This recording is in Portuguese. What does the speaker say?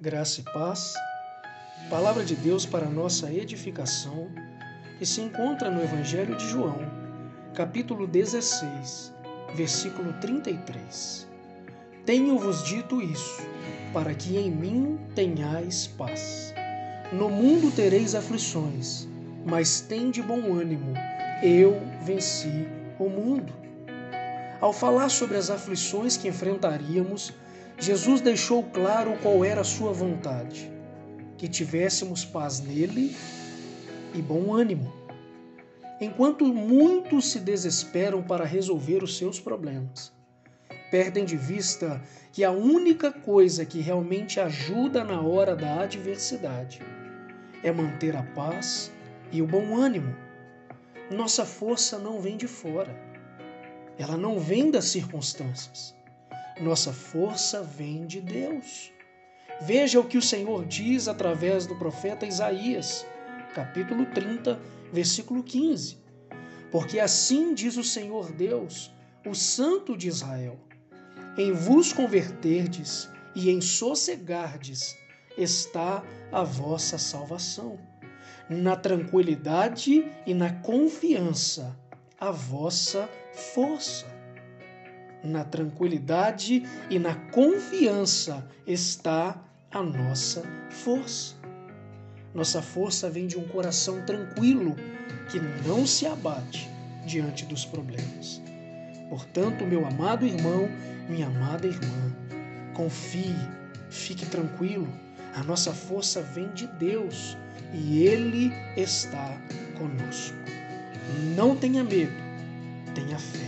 graça e paz. Palavra de Deus para nossa edificação, que se encontra no Evangelho de João, capítulo 16, versículo 33. Tenho-vos dito isso, para que em mim tenhais paz. No mundo tereis aflições, mas tende bom ânimo, eu venci o mundo. Ao falar sobre as aflições que enfrentaríamos, Jesus deixou claro qual era a sua vontade: que tivéssemos paz nele e bom ânimo. Enquanto muitos se desesperam para resolver os seus problemas, perdem de vista que a única coisa que realmente ajuda na hora da adversidade é manter a paz e o bom ânimo. Nossa força não vem de fora, ela não vem das circunstâncias nossa força vem de Deus. Veja o que o Senhor diz através do profeta Isaías, capítulo 30, versículo 15. Porque assim diz o Senhor Deus, o Santo de Israel: Em vos converterdes e em sossegardes está a vossa salvação. Na tranquilidade e na confiança, a vossa força. Na tranquilidade e na confiança está a nossa força. Nossa força vem de um coração tranquilo que não se abate diante dos problemas. Portanto, meu amado irmão, minha amada irmã, confie, fique tranquilo. A nossa força vem de Deus e Ele está conosco. Não tenha medo, tenha fé.